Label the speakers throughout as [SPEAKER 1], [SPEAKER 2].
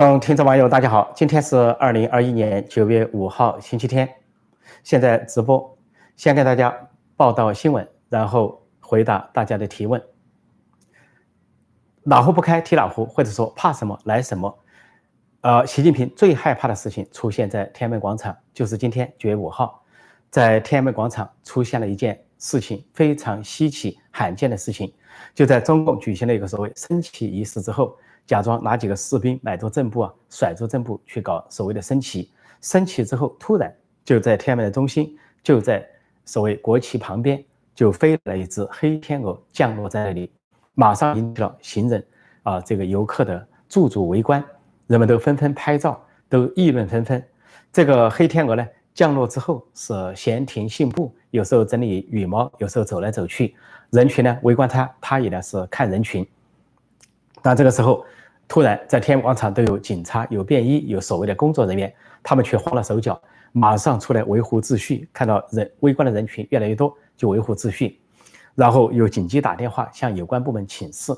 [SPEAKER 1] 嗯，听众网友大家好，今天是二零二一年九月五号星期天，现在直播，先给大家报道新闻，然后回答大家的提问。哪壶不开提哪壶，或者说怕什么来什么。呃，习近平最害怕的事情出现在天安门广场，就是今天九月五号，在天安门广场出现了一件事情，非常稀奇罕见的事情，就在中共举行了一个所谓升旗仪式之后。假装拿几个士兵买着正步啊，甩着正步去搞所谓的升旗。升旗之后，突然就在天安门的中心，就在所谓国旗旁边，就飞了一只黑天鹅降落在那里，马上引起了行人啊这个游客的驻足围观，人们都纷纷拍照，都议论纷纷。这个黑天鹅呢，降落之后是闲庭信步，有时候整理羽毛，有时候走来走去，人群呢围观它，它也呢是看人群。但这个时候。突然，在天安门广场都有警察、有便衣、有所谓的工作人员，他们却慌了手脚，马上出来维护秩序。看到人围观的人群越来越多，就维护秩序，然后又紧急打电话向有关部门请示。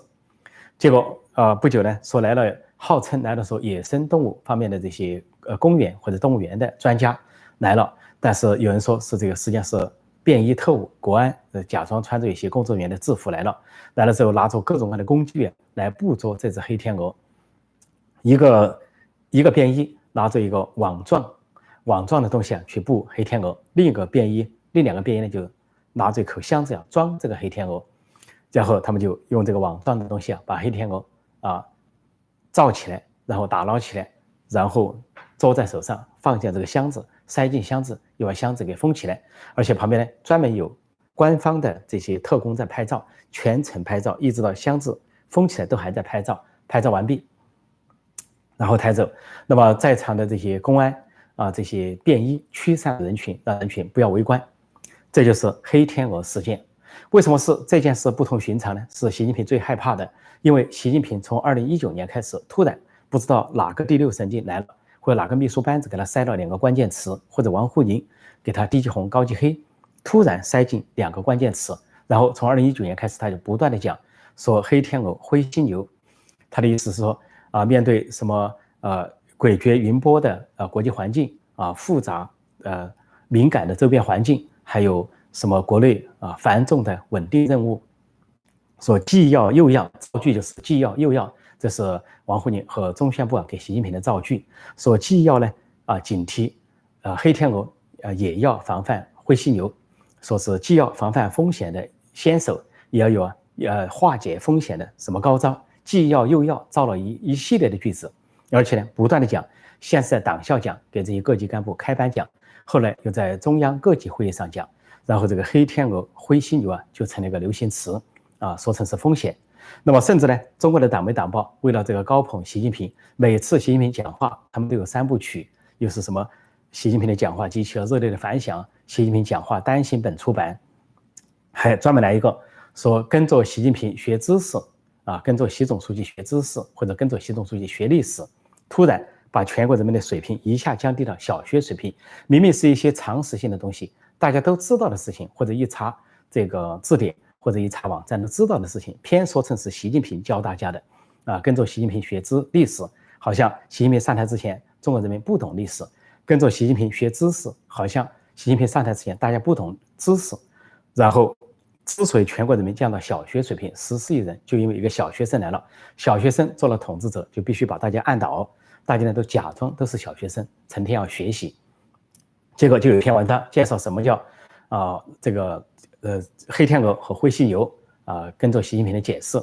[SPEAKER 1] 结果，呃，不久呢，说来了，号称来了说野生动物方面的这些呃公园或者动物园的专家来了，但是有人说是这个实际上是便衣特务、国安，呃，假装穿着一些工作人员的制服来了，来了之后拿着各种各样的工具来捕捉这只黑天鹅。一个一个便衣拿着一个网状网状的东西啊去捕黑天鹅，另一个便衣另两个便衣呢就拿着一口箱子啊装这个黑天鹅，然后他们就用这个网状的东西啊把黑天鹅啊罩起来，然后打捞起来，然后捉在手上，放进这个箱子，塞进箱子，又把箱子给封起来，而且旁边呢专门有官方的这些特工在拍照，全程拍照，一直到箱子封起来都还在拍照，拍照完毕。然后抬走，那么在场的这些公安啊，这些便衣驱散人群，让人群不要围观，这就是黑天鹅事件。为什么是这件事不同寻常呢？是习近平最害怕的，因为习近平从二零一九年开始，突然不知道哪个第六神经来了，或者哪个秘书班子给他塞了两个关键词，或者王沪宁给他低级红高级黑，突然塞进两个关键词，然后从二零一九年开始，他就不断的讲说黑天鹅、灰犀牛，他的意思是说。啊，面对什么呃诡谲云波的呃国际环境啊，复杂呃敏感的周边环境，还有什么国内啊繁重的稳定任务，说既要又要造句就是既要又要，这是王沪宁和中宣部给习近平的造句，说既要呢啊警惕呃黑天鹅啊也要防范灰犀牛，说是既要防范风险的先手，也要有啊呃化解风险的什么高招。既要又要造了一一系列的句子，而且呢，不断的讲，先是在党校讲，给这些各级干部开班讲，后来又在中央各级会议上讲，然后这个黑天鹅、灰犀牛啊，就成了一个流行词啊，说成是风险。那么甚至呢，中国的党媒党报为了这个高捧习近平，每次习近平讲话，他们都有三部曲，又是什么？习近平的讲话激起了热烈的反响，习近平讲话单行本出版，还专门来一个说跟着习近平学知识。啊，跟着习总书记学知识，或者跟着习总书记学历史，突然把全国人民的水平一下降低到小学水平。明明是一些常识性的东西，大家都知道的事情，或者一查这个字典，或者一查网站都知道的事情，偏说成是习近平教大家的。啊，跟着习近平学知历史，好像习近平上台之前，中国人民不懂历史；跟着习近平学知识，好像习近平上台之前，大家不懂知识。然后。之所以全国人民降到小学水平，十四亿人，就因为一个小学生来了。小学生做了统治者，就必须把大家按倒，大家呢都假装都是小学生，成天要学习。结果就有一篇文章介绍什么叫啊这个呃黑天鹅和灰犀牛啊，跟着习近平的解释，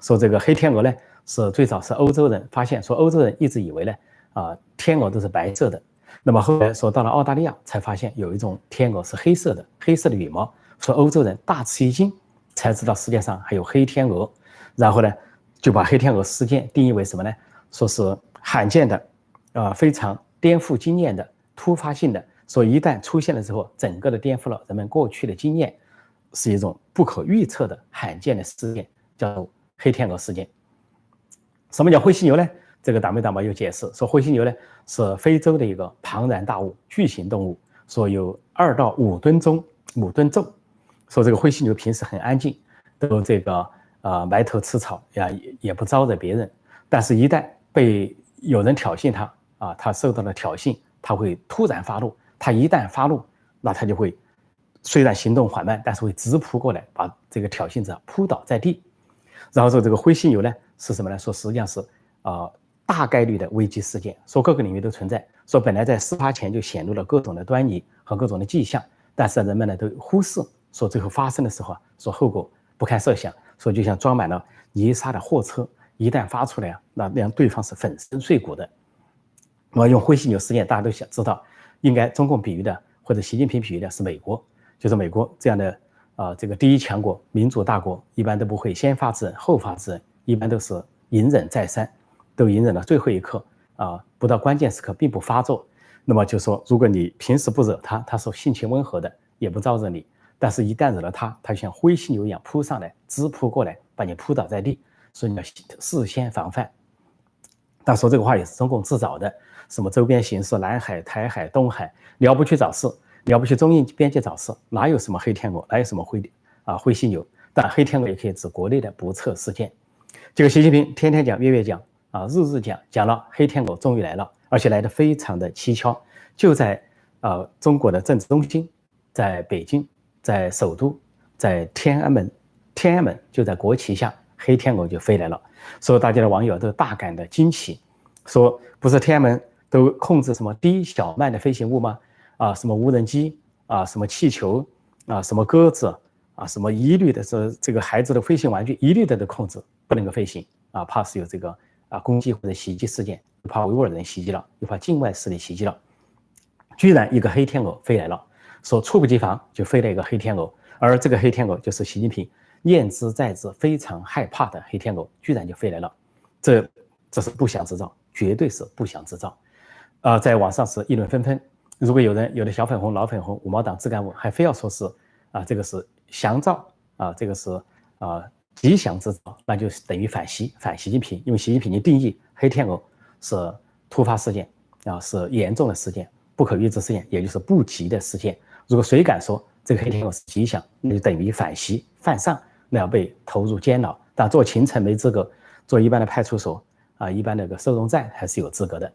[SPEAKER 1] 说这个黑天鹅呢是最早是欧洲人发现，说欧洲人一直以为呢啊天鹅都是白色的，那么后来说到了澳大利亚才发现有一种天鹅是黑色的，黑色的羽毛。说欧洲人大吃一惊，才知道世界上还有黑天鹅，然后呢，就把黑天鹅事件定义为什么呢？说是罕见的，啊，非常颠覆经验的、突发性的。说一旦出现了之后，整个的颠覆了人们过去的经验，是一种不可预测的罕见的事件，叫做黑天鹅事件。什么叫灰犀牛呢？这个党媒党报有解释说，灰犀牛呢是非洲的一个庞然大物、巨型动物，说有二到五吨重、五吨重。说这个灰犀牛平时很安静，都这个呃埋头吃草呀，也也不招惹别人。但是，一旦被有人挑衅他啊，他受到了挑衅，他会突然发怒。他一旦发怒，那他就会虽然行动缓慢，但是会直扑过来，把这个挑衅者扑倒在地。然后说这个灰犀牛呢是什么呢？说实际上是啊大概率的危机事件，说各个领域都存在。说本来在事发前就显露了各种的端倪和各种的迹象，但是人们呢都忽视。说最后发生的时候啊，说后果不堪设想。说就像装满了泥沙的货车，一旦发出来啊，那让对方是粉身碎骨的。那么用灰犀牛事件，大家都想知道，应该中共比喻的或者习近平比喻的是美国，就是美国这样的啊这个第一强国、民主大国，一般都不会先发制人后发制人，一般都是隐忍再三，都隐忍到最后一刻啊，不到关键时刻并不发作。那么就说，如果你平时不惹他，他是性情温和的，也不招惹你。但是，一旦惹了他，他就像灰犀牛一样扑上来，直扑过来，把你扑倒在地。所以你要事先防范。但说这个话也是中共自找的，什么周边形势，南海、台海、东海，你要不去找事，你要不去中印边界找事，哪有什么黑天鹅，哪有什么灰啊灰犀牛？但黑天鹅也可以指国内的不测事件。这个习近平天天讲，月月讲，啊日日讲，讲了黑天鹅终于来了，而且来的非常的蹊跷，就在啊中国的政治中心，在北京。在首都，在天安门，天安门就在国旗下，黑天鹅就飞来了。所以大家的网友都大感的惊奇，说不是天安门都控制什么低小慢的飞行物吗？啊，什么无人机啊，什么气球啊，什么鸽子啊，什么一律的是这个孩子的飞行玩具，一律的都控制不能够飞行啊，怕是有这个啊攻击或者袭击事件，怕维吾尔人袭击了，又怕境外势力袭击了，居然一个黑天鹅飞来了。说猝不及防就飞了一个黑天鹅，而这个黑天鹅就是习近平念之在之、非常害怕的黑天鹅，居然就飞来了。这这是不祥之兆，绝对是不祥之兆。啊，在网上是议论纷纷。如果有人有的小粉红、老粉红、五毛党自干部还非要说是啊，这个是祥兆啊，这个是啊吉祥之兆，那就是等于反习、反习近平。因为习近平的定义黑天鹅是突发事件啊，是严重的事件、不可预知事件，也就是不吉的事件。如果谁敢说这个黑天鹅是吉祥，那就等于反袭犯上，那要被投入监牢。但做秦城没资格，做一般的派出所啊，一般那个收容站还是有资格的。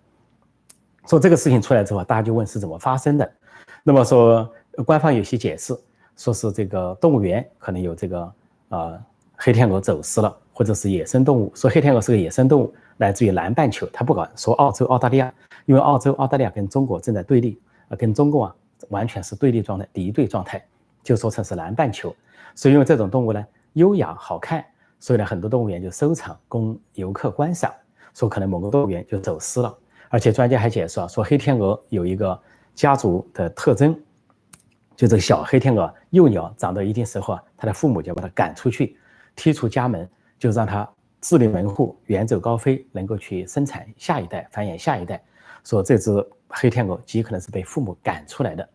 [SPEAKER 1] 说这个事情出来之后，大家就问是怎么发生的。那么说官方有些解释，说是这个动物园可能有这个呃黑天鹅走失了，或者是野生动物。说黑天鹅是个野生动物，来自于南半球，他不敢说澳洲、澳大利亚，因为澳洲、澳大利亚跟中国正在对立啊，跟中共啊。完全是对立状态、敌对状态，就说成是南半球。所以因为这种动物呢优雅好看，所以呢很多动物园就收藏供游客观赏。说可能某个动物园就走失了，而且专家还解释啊，说黑天鹅有一个家族的特征，就这个小黑天鹅幼鸟长到一定时候啊，它的父母就把它赶出去，踢出家门，就让它自立门户，远走高飞，能够去生产下一代、繁衍下一代。说这只黑天鹅极可能是被父母赶出来的。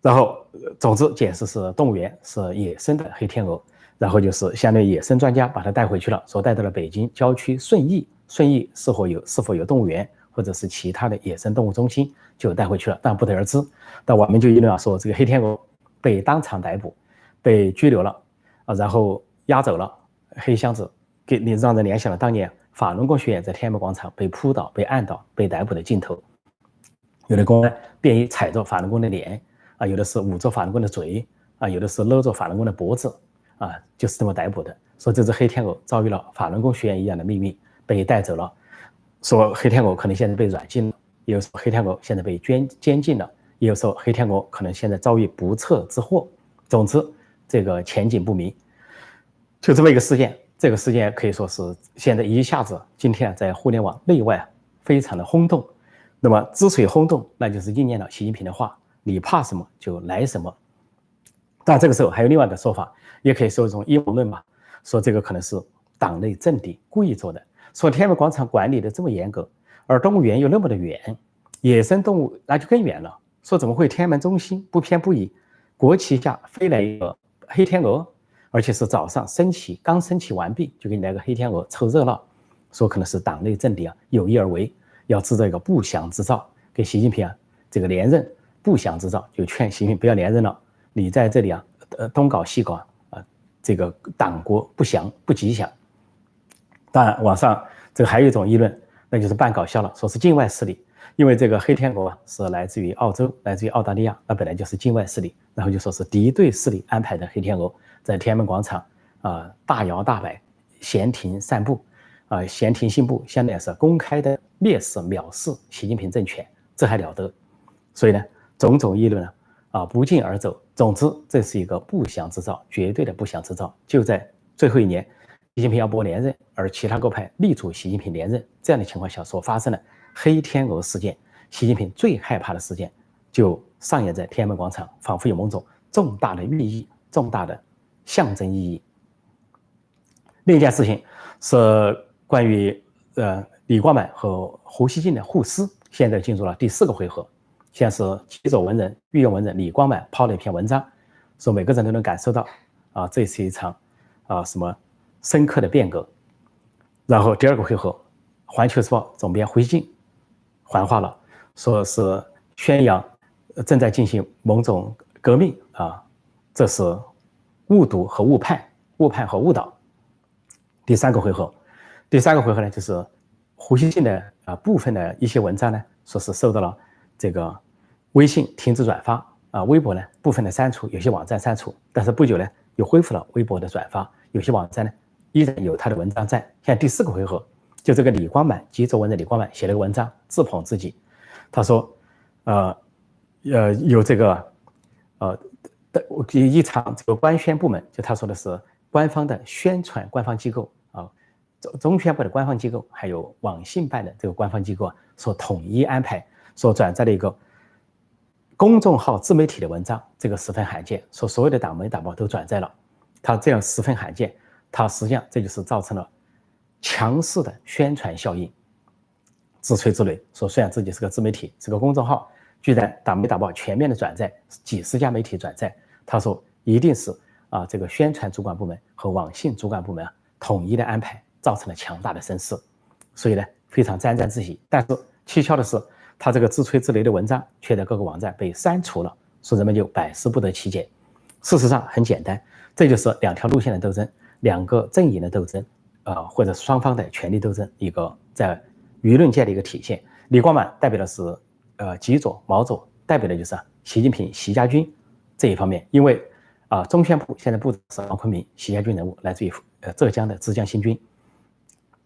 [SPEAKER 1] 然后，总之解释是动物园是野生的黑天鹅，然后就是相当于野生专家把它带回去了，说带到了北京郊区顺义，顺义是否有是否有动物园或者是其他的野生动物中心就带回去了，但不得而知。但我们就议论啊，说这个黑天鹅被当场逮捕，被拘留了啊，然后押走了黑箱子，给你让人联想了当年法轮功学员在天安门广场被扑倒、被按倒、被逮捕的镜头，有的公安便衣踩着法轮功的脸。啊，有的是捂着法轮功的嘴，啊，有的是勒着法轮功的脖子，啊，就是这么逮捕的。说这只黑天鹅遭遇了法轮功学员一样的命运，被带走了。说黑天鹅可能现在被软禁了，也有说黑天鹅现在被监监禁了，也有说黑天鹅可能现在遭遇不测之祸。总之，这个前景不明。就这么一个事件，这个事件可以说是现在一下子今天在互联网内外非常的轰动。那么之所以轰动，那就是应验了习近平的话。你怕什么就来什么，但这个时候还有另外一个说法，也可以说一种阴谋论嘛，说这个可能是党内政敌故意做的。说天安门广场管理的这么严格，而动物园又那么的远，野生动物那就更远了。说怎么会天安门中心不偏不倚，国旗下飞来一个黑天鹅，而且是早上升旗刚升旗完毕就给你来个黑天鹅凑热闹，说可能是党内政敌啊有意而为，要制造一个不祥之兆给习近平啊这个连任。不祥之兆，就劝习近平不要连任了。你在这里啊，呃，东搞西搞啊，这个党国不祥不吉祥。当然，网上这个还有一种议论，那就是半搞笑了，说是境外势力，因为这个黑天鹅啊是来自于澳洲，来自于澳大利亚，那本来就是境外势力，然后就说是敌对势力安排的黑天鹅在天安门广场啊大摇大摆、闲庭散步，啊闲庭信步，相当于是公开的蔑视、藐视习近平政权，这还了得？所以呢，种种议论呢，啊不胫而走。总之，这是一个不祥之兆，绝对的不祥之兆。就在最后一年。习近平要博连任，而其他各派力主习近平连任，这样的情况下所发生的黑天鹅事件，习近平最害怕的事件，就上演在天安门广场，仿佛有某种重大的寓意、重大的象征意义。另一件事情是关于呃李光满和胡锡进的互撕，现在进入了第四个回合。现在是旗手文人、御用文人李光满抛了一篇文章，说每个人都能感受到啊，这是一场啊什么。深刻的变革，然后第二个回合，《环球时报》总编胡锡进还话了，说是宣扬正在进行某种革命啊，这是误读和误判，误判和误导。第三个回合，第三个回合呢，就是胡锡进的啊部分的一些文章呢，说是受到了这个微信停止转发啊，微博呢部分的删除，有些网站删除，但是不久呢又恢复了微博的转发，有些网站呢。依然有他的文章在。像第四个回合，就这个李光满，吉州文的李光满写了个文章，自捧自己。他说：“呃，呃，有这个，呃，的一场这个官宣部门，就他说的是官方的宣传官方机构啊，中中宣部的官方机构，还有网信办的这个官方机构啊，所统一安排，所转载的一个公众号自媒体的文章，这个十分罕见，说所有的党媒党报都转载了，他这样十分罕见。”他实际上这就是造成了强势的宣传效应，自吹自擂，说虽然自己是个自媒体，是个公众号，居然党媒党报全面的转载，几十家媒体转载，他说一定是啊这个宣传主管部门和网信主管部门啊统一的安排，造成了强大的声势，所以呢非常沾沾自喜。但是蹊跷的是，他这个自吹自擂的文章却在各个网站被删除了，说人们就百思不得其解。事实上很简单，这就是两条路线的斗争。两个阵营的斗争，呃，或者双方的权力斗争，一个在舆论界的一个体现。李光满代表的是，呃，极左毛左，代表的就是习近平、习家军这一方面。因为啊，中宣部现在部长是王坤明，习家军人物，来自于呃浙江的浙江新军。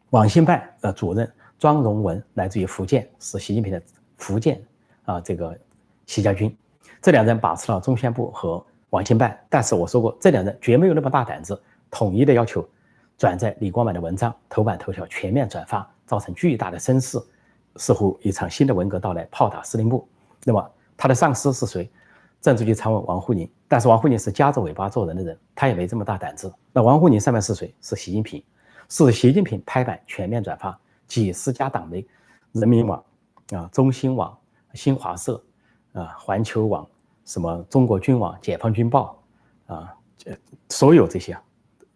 [SPEAKER 1] 网信办的主任庄荣文来自于福建，是习近平的福建啊这个习家军。这两人把持了中宣部和网信办，但是我说过，这两人绝没有那么大胆子。统一的要求转载李光满的文章，头版头条全面转发，造成巨大的声势，似乎一场新的文革到来，炮打司令部。那么他的上司是谁？政治局常委王沪宁。但是王沪宁是夹着尾巴做人的人，他也没这么大胆子。那王沪宁上面是谁？是习近平，是习近平拍板全面转发，几十家党媒，人民网啊、中新网、新华社啊、环球网、什么中国军网、解放军报啊，这所有这些。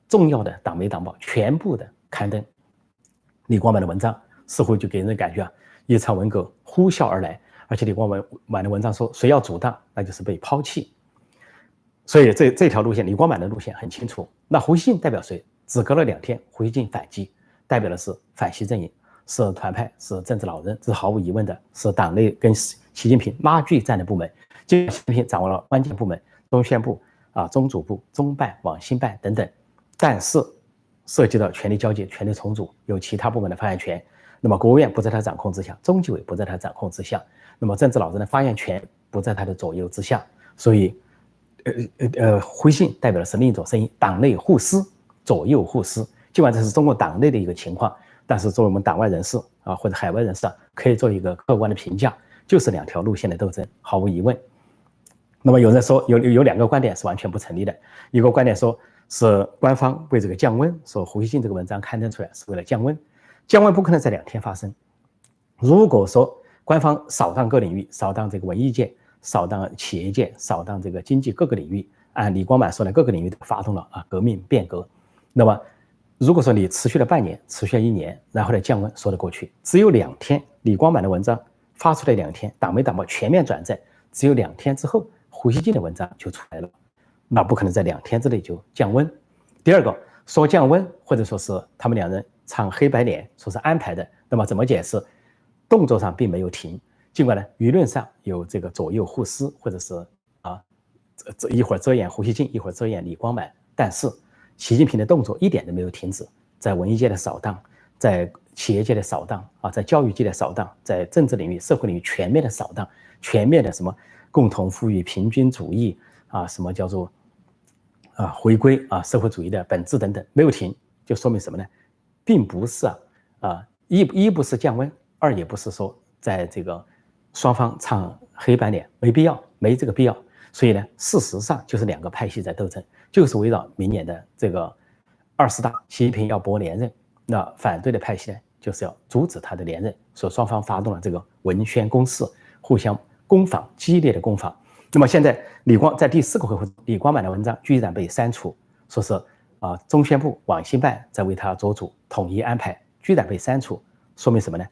[SPEAKER 1] 重要的党媒党报全部的刊登李光满的文章，似乎就给人的感觉啊，一场文革呼啸而来。而且李光满的文章说，谁要阻挡，那就是被抛弃。所以这这条路线，李光满的路线很清楚。那胡锡进代表谁？只隔了两天，胡锡进反击，代表的是反习阵营，是团派，是政治老人，这是毫无疑问的，是党内跟习近平拉锯战的部门。习近平掌握了关键部门，中宣部啊、中组部、中办、网信办等等。但是涉及到权力交接、权力重组，有其他部门的发言权。那么国务院不在他掌控之下，中纪委不在他掌控之下，那么政治老人的发言权不在他的左右之下。所以，呃呃呃，回信代表的是另一种声音：党内互撕，左右互撕。尽管这是中国党内的一个情况，但是作为我们党外人士啊，或者海外人士啊，可以做一个客观的评价，就是两条路线的斗争，毫无疑问。那么有人说，有有两个观点是完全不成立的，一个观点说。是官方为这个降温，说胡锡进这个文章刊登出来是为了降温，降温不可能在两天发生。如果说官方扫荡各领域，扫荡这个文艺界，扫荡企业界，扫荡这个经济各个领域，按李光满说的，各个领域都发动了啊革命变革，那么如果说你持续了半年，持续了一年，然后呢降温说得过去。只有两天，李光满的文章发出来两天，党媒党报全面转载，只有两天之后，胡锡进的文章就出来了。那不可能在两天之内就降温。第二个说降温，或者说是他们两人唱黑白脸，说是安排的。那么怎么解释？动作上并没有停，尽管呢舆论上有这个左右互撕，或者是啊这这一会儿遮掩胡锡进，一会儿遮掩李光满，但是习近平的动作一点都没有停止，在文艺界的扫荡，在企业界的扫荡啊，在教育界的扫荡，在政治领域、社会领域全面的扫荡，全面的什么共同富裕、平均主义啊，什么叫做啊回归啊社会主义的本质等等，没有停，就说明什么呢？并不是啊啊一一不是降温，二也不是说在这个双方唱黑白脸，没必要，没这个必要。所以呢，事实上就是两个派系在斗争，就是围绕明年的这个二十大，习近平要搏连任，那反对的派系呢？就是要阻止他的连任，所以双方发动了这个文宣攻势，互相攻防，激烈的攻防。那么现在李光在第四个回合，李光满的文章居然被删除，说是啊中宣部网信办在为他做主，统一安排，居然被删除，说明什么呢？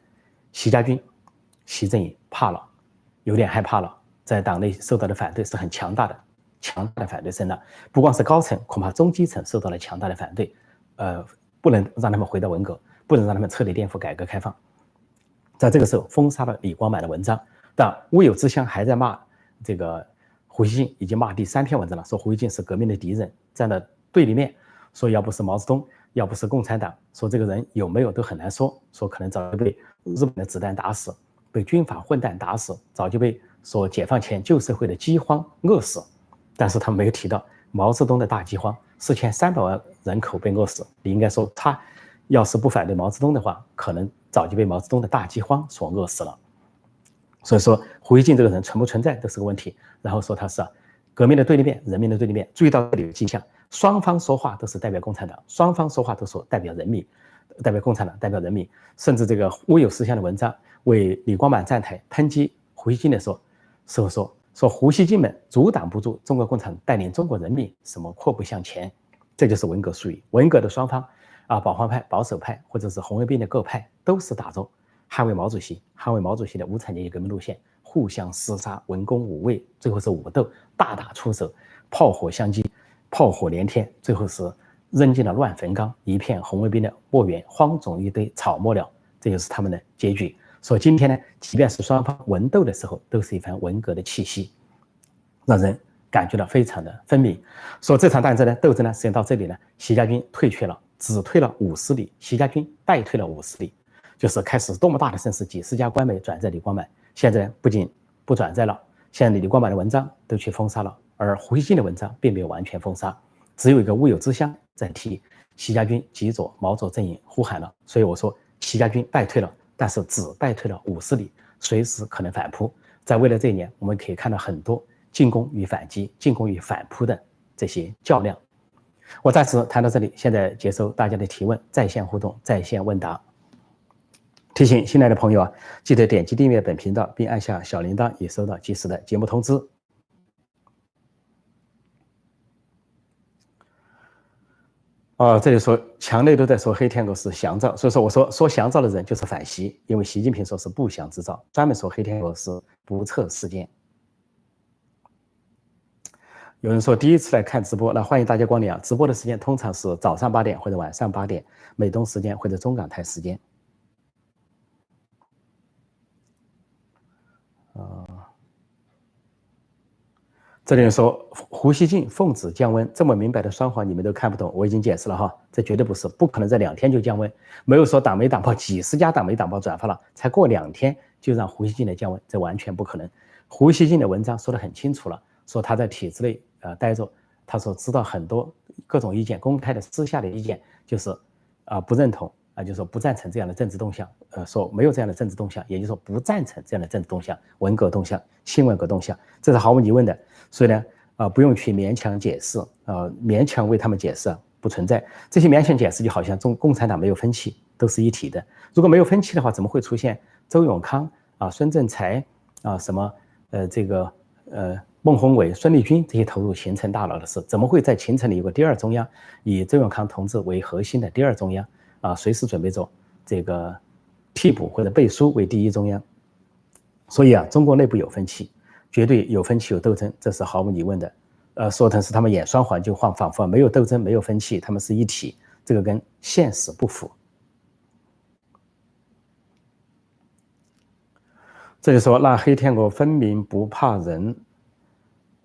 [SPEAKER 1] 习家军、习正营怕了，有点害怕了，在党内受到的反对是很强大的，强大的反对声浪，不光是高层，恐怕中基层受到了强大的反对，呃，不能让他们回到文革。不能让他们彻底颠覆改革开放，在这个时候封杀了李光满的文章，但乌有之乡还在骂这个胡锡进，已经骂第三篇文章了，说胡锡进是革命的敌人，站在对立面，说要不是毛泽东，要不是共产党，说这个人有没有都很难说，说可能早就被日本的子弹打死，被军阀混蛋打死，早就被说解放前旧社会的饥荒饿死，但是他没有提到毛泽东的大饥荒，四千三百万人口被饿死，你应该说他。要是不反对毛泽东的话，可能早就被毛泽东的大饥荒所饿死了。所以说，胡锡进这个人存不存在都是个问题。然后说他是革命的对立面，人民的对立面。注意到这里的迹象，双方说话都是代表共产党，双方说话都是代表人民，代表共产党，代表人民。甚至这个乌有思想的文章为李光满站台抨击胡锡进的时候，时候说说胡锡进们阻挡不住中国共产党带领中国人民什么阔步向前，这就是文革术语。文革的双方。啊，保皇派、保守派，或者是红卫兵的各派，都是打着捍卫毛主席、捍卫毛主席的无产阶级革命路线，互相厮杀，文攻武卫，最后是武斗，大打出手，炮火相击，炮火连天，最后是扔进了乱坟岗，一片红卫兵的墓园，荒冢一堆草没了，这就是他们的结局。所以今天呢，即便是双方文斗的时候，都是一番文革的气息，让人感觉到非常的分明。说这场战争呢，斗争呢，实际上到这里呢，习家军退却了。只退了五十里，习家军败退了五十里，就是开始多么大的声势，几十家官媒转载李光满，现在不仅不转载了，现在李光满的文章都去封杀了，而胡锡进的文章并没有完全封杀，只有一个乌有之乡在替习家军极左毛左阵营呼喊了，所以我说习家军败退了，但是只败退了五十里，随时可能反扑，在未来这一年，我们可以看到很多进攻与反击、进攻与反扑的这些较量。我暂时谈到这里，现在接收大家的提问，在线互动，在线问答。提醒新来的朋友啊，记得点击订阅本频道，并按下小铃铛，以收到及时的节目通知。啊，这里说墙内都在说黑天鹅是祥兆，所以说我说说祥兆的人就是反习，因为习近平说是不祥之兆，专门说黑天鹅是不测事件。有人说第一次来看直播，那欢迎大家光临啊！直播的时间通常是早上八点或者晚上八点，美东时间或者中港台时间。这里说胡锡进奉旨降温，这么明白的双簧你们都看不懂，我已经解释了哈，这绝对不是，不可能在两天就降温，没有说党媒党报几十家党媒党报转发了，才过两天就让胡锡进来降温，这完全不可能。胡锡进的文章说的很清楚了，说他在体制内。呃，待着，他说知道很多各种意见，公开的、私下的意见，就是啊不认同啊，就是说不赞成这样的政治动向，呃，说没有这样的政治动向，也就是说不赞成这样的政治动向，文革动向、新文革动向，这是毫无疑问的。所以呢，啊，不用去勉强解释，啊，勉强为他们解释不存在。这些勉强解释就好像中共产党没有分歧，都是一体的。如果没有分歧的话，怎么会出现周永康啊、孙政才啊什么呃这个呃？孟宏伟、孙立军这些投入形成大佬的事，怎么会在秦城里有个第二中央，以周永康同志为核心的第二中央啊随时准备着这个替补或者背书为第一中央。所以啊中国内部有分歧绝对有分歧有斗争这是毫无疑问的。呃说成是他们演双簧就换仿佛没有斗争没有分歧他们是一体这个跟现实不符。这就说那黑天鹅分明不怕人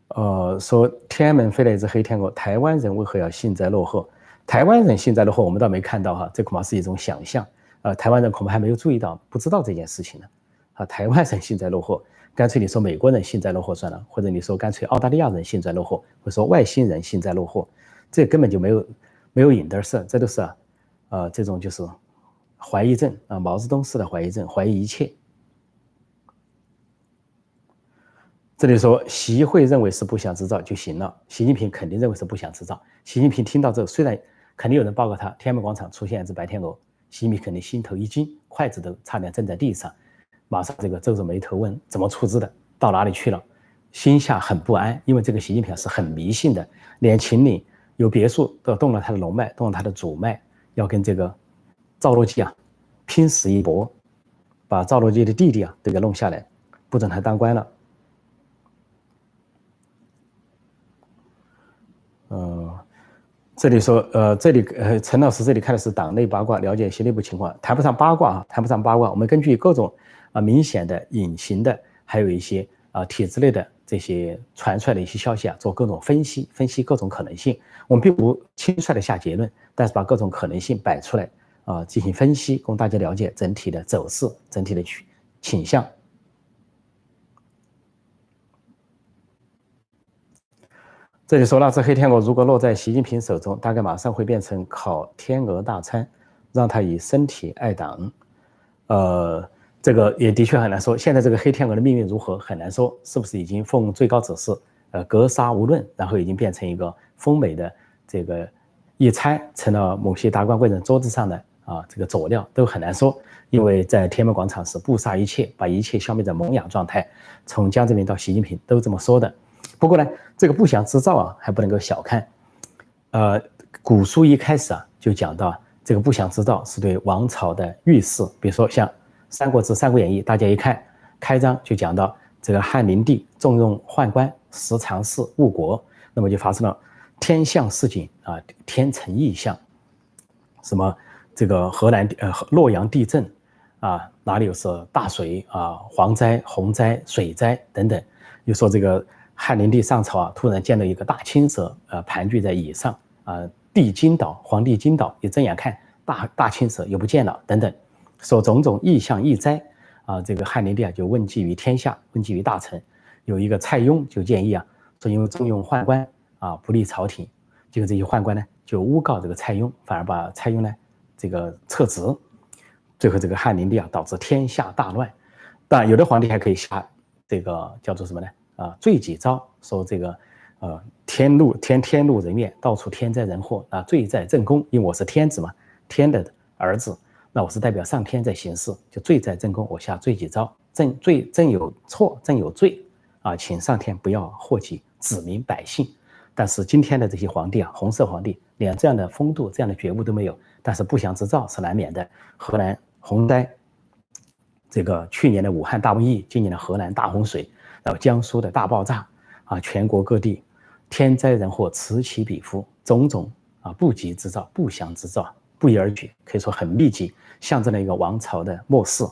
[SPEAKER 1] 呃说天安门飞来一只黑天鹅台湾人为何要幸灾乐祸台湾人幸灾乐祸，我们倒没看到哈，这恐怕是一种想象。呃，台湾人恐怕还没有注意到，不知道这件事情呢。啊，台湾人幸灾乐祸，干脆你说美国人幸灾乐祸算了，或者你说干脆澳大利亚人幸灾乐祸，或者说外星人幸灾乐祸，这根本就没有没有影的事，这都是啊，呃，这种就是怀疑症啊，毛泽东式的怀疑症，怀疑一切。这里说习会认为是不祥之兆就行了，习近平肯定认为是不祥之兆。习近平听到这，虽然肯定有人报告他天安门广场出现一只白天鹅，习近平肯定心头一惊，筷子都差点震在地上，马上这个皱着眉头问怎么处置的，到哪里去了，心下很不安，因为这个习近平是很迷信的，连秦岭有别墅都动了他的龙脉，动了他的主脉，要跟这个赵乐际啊拼死一搏，把赵乐际的弟弟啊都给弄下来，不准他当官了。这里说，呃，这里呃，陈老师这里看的是党内八卦，了解一些内部情况，谈不上八卦啊，谈不上八卦。我们根据各种啊明显的、隐形的，还有一些啊体制内的这些传出来的一些消息啊，做各种分析，分析各种可能性。我们并不轻率的下结论，但是把各种可能性摆出来啊，进行分析，供大家了解整体的走势、整体的趋倾向。这里说那只黑天鹅如果落在习近平手中，大概马上会变成烤天鹅大餐，让他以身体爱党。呃，这个也的确很难说。现在这个黑天鹅的命运如何很难说，是不是已经奉最高指示，呃，格杀无论，然后已经变成一个丰美的这个一餐，成了某些达官贵人桌子上的啊这个佐料，都很难说。因为在天安门广场是不杀一切，把一切消灭在萌芽状态，从江泽民到习近平都这么说的。不过呢，这个不祥之兆啊，还不能够小看。呃，古书一开始啊，就讲到这个不祥之兆是对王朝的预示。比如说像《三国志》《三国演义》，大家一看开章就讲到这个汉灵帝重用宦官，时常事，误国，那么就发生了天象示警啊，天成异象，什么这个河南呃洛阳地震啊，哪里有是大水啊，蝗灾、洪灾、水灾等等，又说这个。汉灵帝上朝啊，突然见到一个大青蛇，呃，盘踞在椅上啊，帝惊倒，皇帝惊倒，一睁眼看大大青蛇又不见了，等等，说种种异象异灾啊，这个汉灵帝啊就问计于天下，问计于大臣，有一个蔡邕就建议啊，说因为重用宦官啊，不利朝廷，结果这些宦官呢就诬告这个蔡邕，反而把蔡邕呢这个撤职，最后这个汉灵帝啊导致天下大乱，但有的皇帝还可以下这个叫做什么呢？啊，罪几招？说这个，呃，天怒天天怒人怨，到处天灾人祸啊，罪在正宫，因为我是天子嘛，天的儿子，那我是代表上天在行事，就罪在正宫，我下罪几招，正罪正有错，正有罪啊，请上天不要祸及子民百姓。但是今天的这些皇帝啊，红色皇帝连这样的风度、这样的觉悟都没有，但是不祥之兆是难免的。河南洪灾，这个去年的武汉大瘟疫，今年的河南大洪水。到江苏的大爆炸啊，全国各地天灾人祸此起彼伏，种种啊不吉之兆、不祥之兆不一而举，可以说很密集，象征了一个王朝的末世。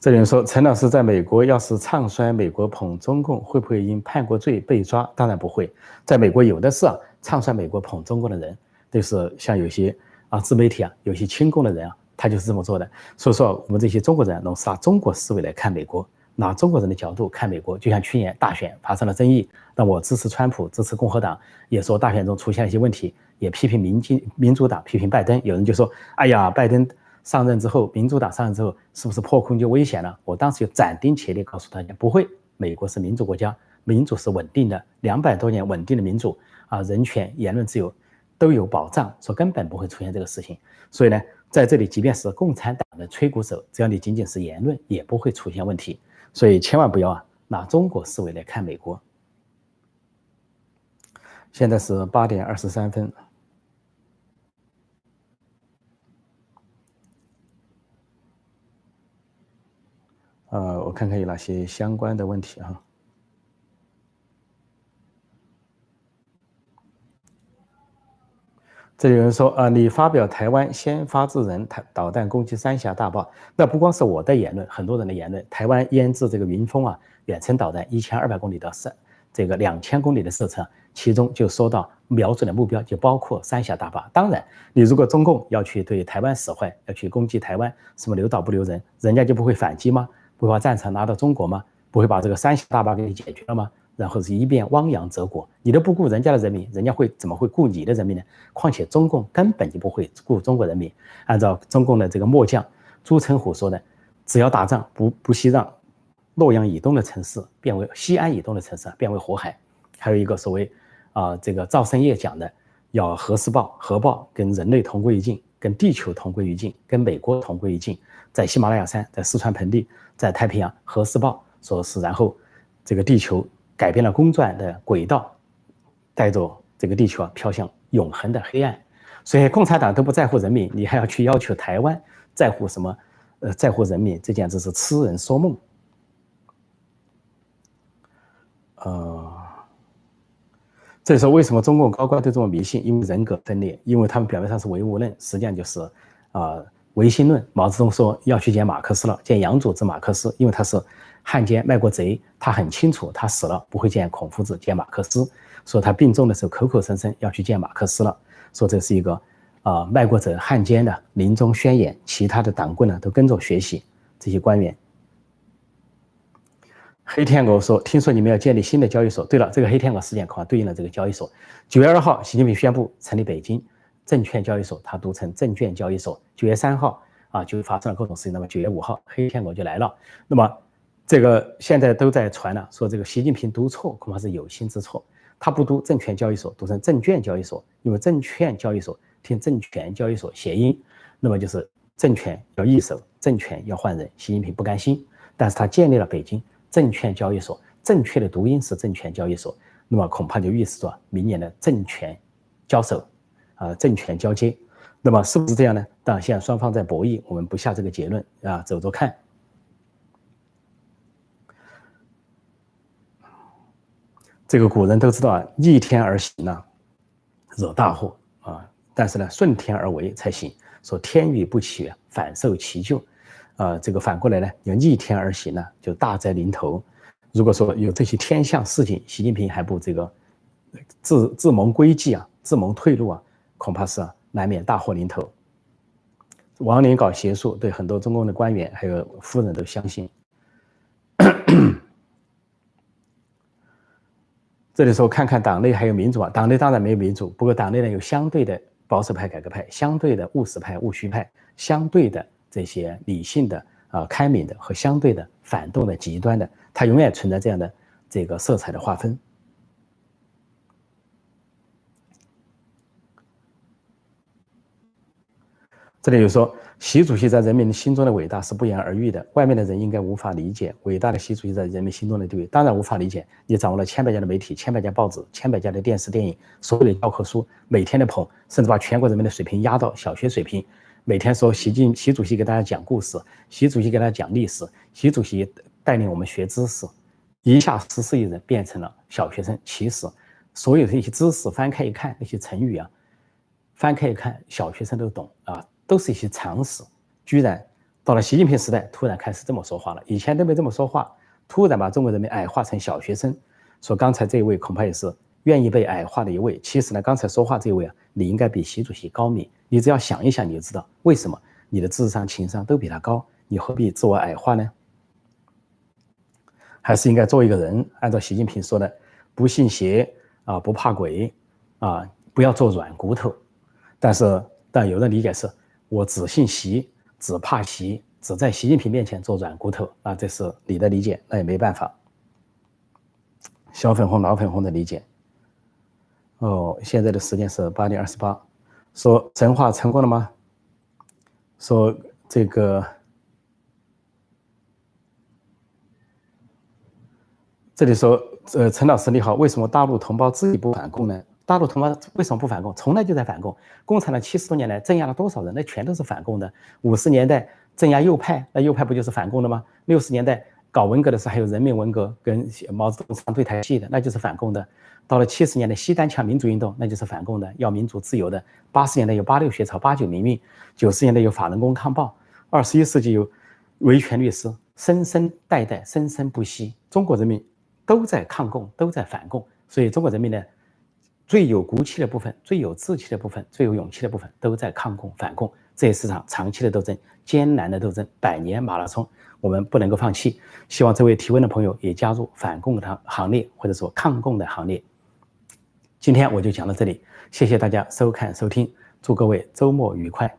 [SPEAKER 1] 这里人说，陈老师在美国要是唱衰美国捧中共，会不会因叛国罪被抓？当然不会。在美国有的是啊，唱衰美国捧中共的人，就是像有些啊自媒体啊，有些亲共的人啊，他就是这么做的。所以说，我们这些中国人能拿中国思维来看美国，拿中国人的角度看美国。就像去年大选发生了争议，那我支持川普，支持共和党，也说大选中出现了一些问题，也批评民进民主党，批评拜登。有人就说，哎呀，拜登。上任之后，民主党上任之后，是不是破空就危险了？我当时就斩钉截铁告诉大家，不会。美国是民主国家，民主是稳定的，两百多年稳定的民主啊，人权、言论自由都有保障，说根本不会出现这个事情。所以呢，在这里，即便是共产党的吹鼓手，只要你仅仅是言论，也不会出现问题。所以千万不要啊，拿中国思维来看美国。现在是八点二十三分。呃，我看看有哪些相关的问题啊？这里有人说啊，你发表台湾先发制人，台导弹攻击三峡大坝，那不光是我的言论，很多人的言论。台湾研制这个云峰啊，远程导弹一千二百公里的射，这个两千公里的射程，其中就说到瞄准的目标就包括三峡大坝。当然，你如果中共要去对台湾使坏，要去攻击台湾，什么留岛不留人，人家就不会反击吗？会把战场拿到中国吗？不会把这个三峡大坝给你解决了吗？然后是一边汪洋泽国，你都不顾人家的人民，人家会怎么会顾你的人民呢？况且中共根本就不会顾中国人民。按照中共的这个末将朱成虎说的，只要打仗，不不惜让洛阳以东的城市变为西安以东的城市变为火海。还有一个所谓啊，这个赵胜业讲的，要核试爆核爆跟人类同归于尽，跟地球同归于尽，跟美国同归于尽，在喜马拉雅山，在四川盆地，在太平洋核试爆，说是然后这个地球。改变了公转的轨道，带着这个地球啊飘向永恒的黑暗。所以共产党都不在乎人民，你还要去要求台湾在乎什么？呃，在乎人民，这简直是痴人说梦。呃，这时候为什么中共高官都这么迷信？因为人格分裂，因为他们表面上是唯物论，实际上就是啊唯心论。毛泽东说要去见马克思了，见洋组织马克思，因为他是。汉奸卖国贼，他很清楚，他死了不会见孔夫子，见马克思。说他病重的时候，口口声声要去见马克思了。说这是一个啊卖国者、汉奸的临终宣言。其他的党棍呢，都跟着学习这些官员。黑天鹅说：“听说你们要建立新的交易所。对了，这个黑天鹅事件恐怕对应了这个交易所。九月二号，习近平宣布成立北京证券交易所，他读成证券交易所。九月三号啊，就发生了各种事情。那么九月五号，黑天鹅就来了。那么。这个现在都在传了，说这个习近平读错恐怕是有心之错，他不读证券交易所，读成证券交易所，因为证券交易所听证券交易所谐音，那么就是证券要易手，证券要换人，习近平不甘心，但是他建立了北京证券交易所，正确的读音是证券交易所，那么恐怕就预示着明年的证券交手，啊，政权交接，那么是不是这样呢？当然现在双方在博弈，我们不下这个结论啊，走着看。这个古人都知道啊，逆天而行呢，惹大祸啊。但是呢，顺天而为才行。说天雨不起，反受其咎，啊，这个反过来呢，要逆天而行呢，就大灾临头。如果说有这些天象事情，习近平还不这个自自谋归计啊，自谋退路啊，恐怕是难免大祸临头。王林搞邪术，对很多中共的官员还有夫人都相信。这里说看看党内还有民主啊，党内当然没有民主，不过党内呢有相对的保守派、改革派，相对的务实派、务虚派，相对的这些理性的啊、开明的和相对的反动的、极端的，它永远存在这样的这个色彩的划分。这里有说。习主席在人民心中的伟大是不言而喻的，外面的人应该无法理解伟大的习主席在人民心中的地位。当然无法理解，你掌握了千百家的媒体、千百家报纸、千百家的电视电影、所有的教科书，每天的捧，甚至把全国人民的水平压到小学水平。每天说习近习主席给大家讲故事，习主席给大家讲历史，习主席带领我们学知识，一下十四亿人变成了小学生。其实，所有的一些知识翻开一看，那些成语啊，翻开一看，小学生都懂啊。都是一些常识，居然到了习近平时代，突然开始这么说话了。以前都没这么说话，突然把中国人民矮化成小学生。说刚才这一位恐怕也是愿意被矮化的一位。其实呢，刚才说话这位啊，你应该比习主席高明。你只要想一想，你就知道为什么你的智商、情商都比他高，你何必自我矮化呢？还是应该做一个人，按照习近平说的，不信邪啊，不怕鬼啊，不要做软骨头。但是，但有人理解是。我只信习，只怕习，只在习近平面前做软骨头啊！这是你的理解，那也没办法。小粉红、老粉红的理解。哦，现在的时间是八点二十八。说神话成功了吗？说这个，这里说，呃，陈老师你好，为什么大陆同胞自己不反共呢？大陆同胞为什么不反共？从来就在反共。共产党七十多年来镇压了多少人？那全都是反共的。五十年代镇压右派，那右派不就是反共的吗？六十年代搞文革的时候还有人民文革跟毛泽东唱对台戏的，那就是反共的。到了七十年代西单抢民主运动，那就是反共的，要民主自由的。八十年代有八六学潮、八九民运，九十年代有法轮功抗暴，二十一世纪有维权律师，生生代代生生不息。中国人民都在抗共，都在反共，所以中国人民呢，最有骨气的部分、最有志气的部分、最有勇气的部分，都在抗共反共。这也是场长期的斗争，艰难的斗争，百年马拉松。我们不能够放弃，希望这位提问的朋友也加入反共的行列，或者说抗共的行列。今天我就讲到这里，谢谢大家收看收听，祝各位周末愉快。